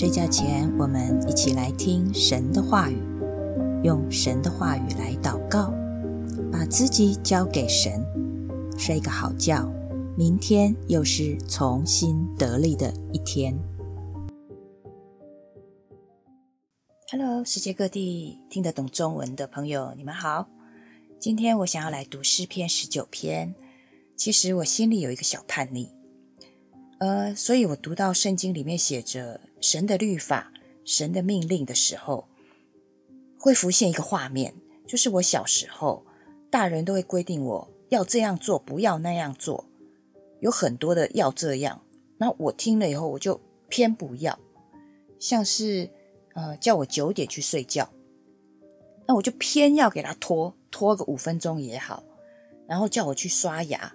睡觉前，我们一起来听神的话语，用神的话语来祷告，把自己交给神，睡个好觉。明天又是重新得力的一天。Hello，世界各地听得懂中文的朋友，你们好。今天我想要来读诗篇十九篇。其实我心里有一个小叛逆，呃，所以我读到圣经里面写着神的律法、神的命令的时候，会浮现一个画面，就是我小时候，大人都会规定我要这样做，不要那样做，有很多的要这样，那我听了以后，我就偏不要，像是呃叫我九点去睡觉，那我就偏要给他拖拖个五分钟也好，然后叫我去刷牙。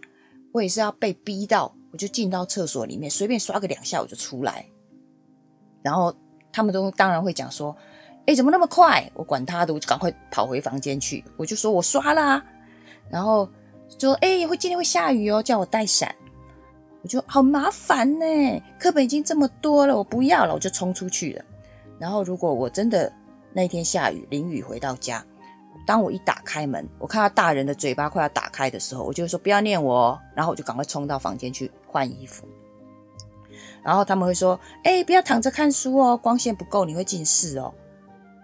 我也是要被逼到，我就进到厕所里面，随便刷个两下我就出来。然后他们都当然会讲说：“哎，怎么那么快？”我管他的，我就赶快跑回房间去。我就说我刷啦，然后说：“哎，会今天会下雨哦，叫我带伞。”我就好麻烦呢，课本已经这么多了，我不要了，我就冲出去了。然后如果我真的那天下雨淋雨回到家。当我一打开门，我看到大人的嘴巴快要打开的时候，我就说不要念我，然后我就赶快冲到房间去换衣服。然后他们会说：“哎，不要躺着看书哦，光线不够你会近视哦。”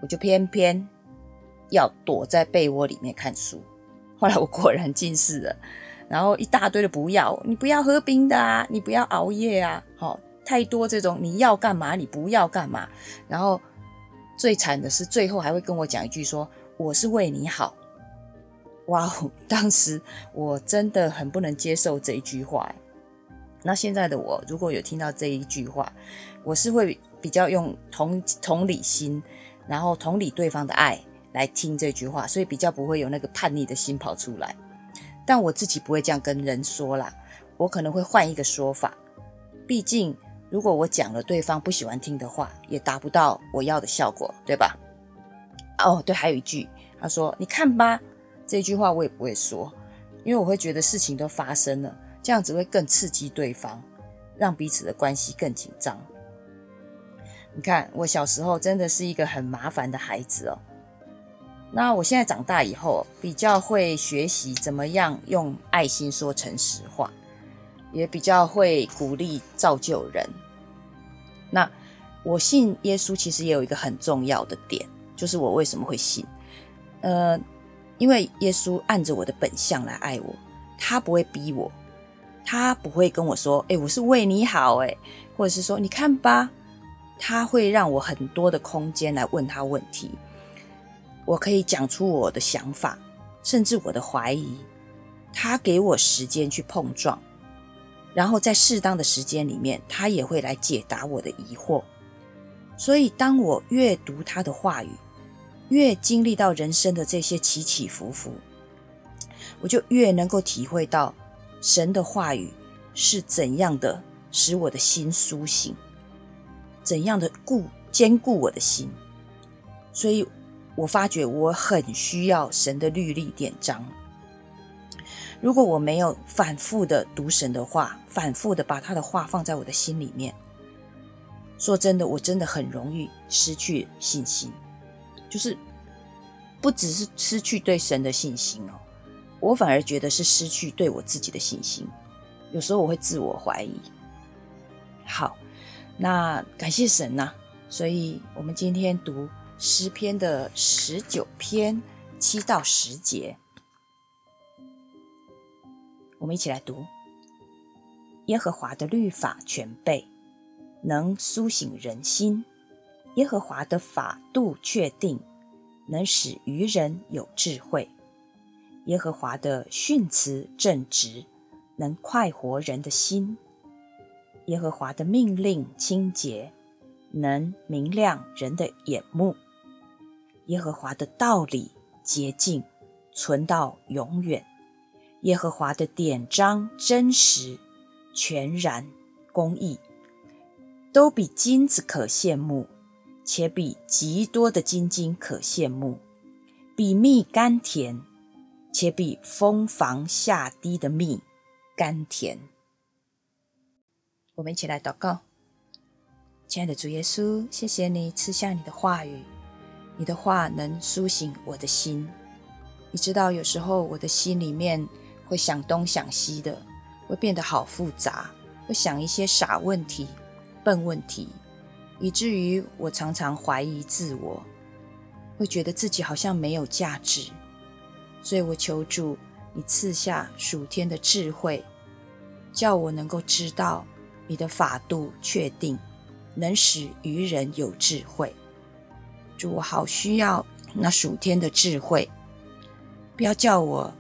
我就偏偏要躲在被窝里面看书。后来我果然近视了，然后一大堆的不要，你不要喝冰的啊，你不要熬夜啊，好太多这种你要干嘛你不要干嘛。然后最惨的是最后还会跟我讲一句说。我是为你好，哇哦！当时我真的很不能接受这一句话。那现在的我，如果有听到这一句话，我是会比较用同同理心，然后同理对方的爱来听这句话，所以比较不会有那个叛逆的心跑出来。但我自己不会这样跟人说啦，我可能会换一个说法。毕竟，如果我讲了对方不喜欢听的话，也达不到我要的效果，对吧？哦，对，还有一句，他说：“你看吧。”这句话我也不会说，因为我会觉得事情都发生了，这样子会更刺激对方，让彼此的关系更紧张。你看，我小时候真的是一个很麻烦的孩子哦。那我现在长大以后，比较会学习怎么样用爱心说诚实话，也比较会鼓励造就人。那我信耶稣，其实也有一个很重要的点。就是我为什么会信？呃，因为耶稣按着我的本相来爱我，他不会逼我，他不会跟我说：“哎，我是为你好。”哎，或者是说：“你看吧。”他会让我很多的空间来问他问题，我可以讲出我的想法，甚至我的怀疑。他给我时间去碰撞，然后在适当的时间里面，他也会来解答我的疑惑。所以，当我阅读他的话语，越经历到人生的这些起起伏伏，我就越能够体会到神的话语是怎样的使我的心苏醒，怎样的固坚固我的心。所以我发觉我很需要神的律例典章。如果我没有反复的读神的话，反复的把他的话放在我的心里面，说真的，我真的很容易失去信心。就是不只是失去对神的信心哦，我反而觉得是失去对我自己的信心。有时候我会自我怀疑。好，那感谢神呐，所以我们今天读诗篇的十九篇七到十节，我们一起来读：耶和华的律法全备，能苏醒人心。耶和华的法度确定，能使愚人有智慧；耶和华的训词正直，能快活人的心；耶和华的命令清洁，能明亮人的眼目；耶和华的道理洁净，存到永远；耶和华的典章真实、全然、公义，都比金子可羡慕。且比极多的金金可羡慕，比蜜甘甜，且比蜂房下滴的蜜甘甜。我们一起来祷告：亲爱的主耶稣，谢谢你赐下你的话语，你的话能苏醒我的心。你知道，有时候我的心里面会想东想西的，会变得好复杂，会想一些傻问题、笨问题，以至于我常常怀疑自我，会觉得自己好像没有价值。所以我求主，你赐下属天的智慧，叫我能够知道你的法度确定，能使愚人有智慧。主，我好需要那属天的智慧。不要叫我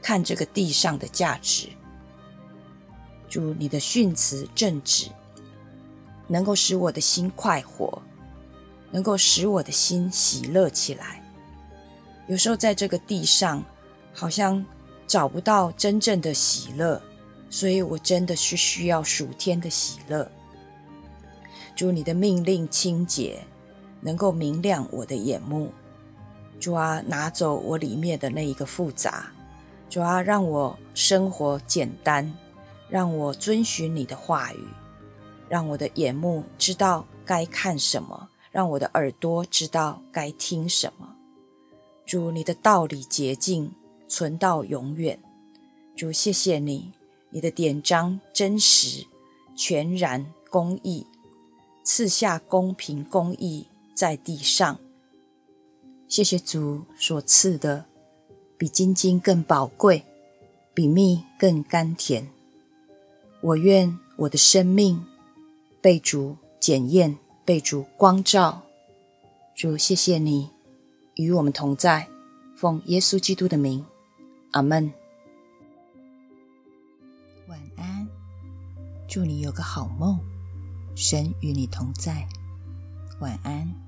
看这个地上的价值，主你的训词正直，能够使我的心快活，能够使我的心喜乐起来。有时候在这个地上，好像找不到真正的喜乐，所以我真的是需要属天的喜乐。主你的命令清洁，能够明亮我的眼目。主啊，拿走我里面的那一个复杂，主啊，让我生活简单，让我遵循你的话语，让我的眼目知道该看什么，让我的耳朵知道该听什么。主，你的道理洁净，存到永远。主，谢谢你，你的典章真实、全然、公义，赐下公平公义在地上。谢谢主所赐的，比金金更宝贵，比蜜更甘甜。我愿我的生命被主检验，被主光照。主，谢谢你与我们同在，奉耶稣基督的名，阿门。晚安，祝你有个好梦，神与你同在。晚安。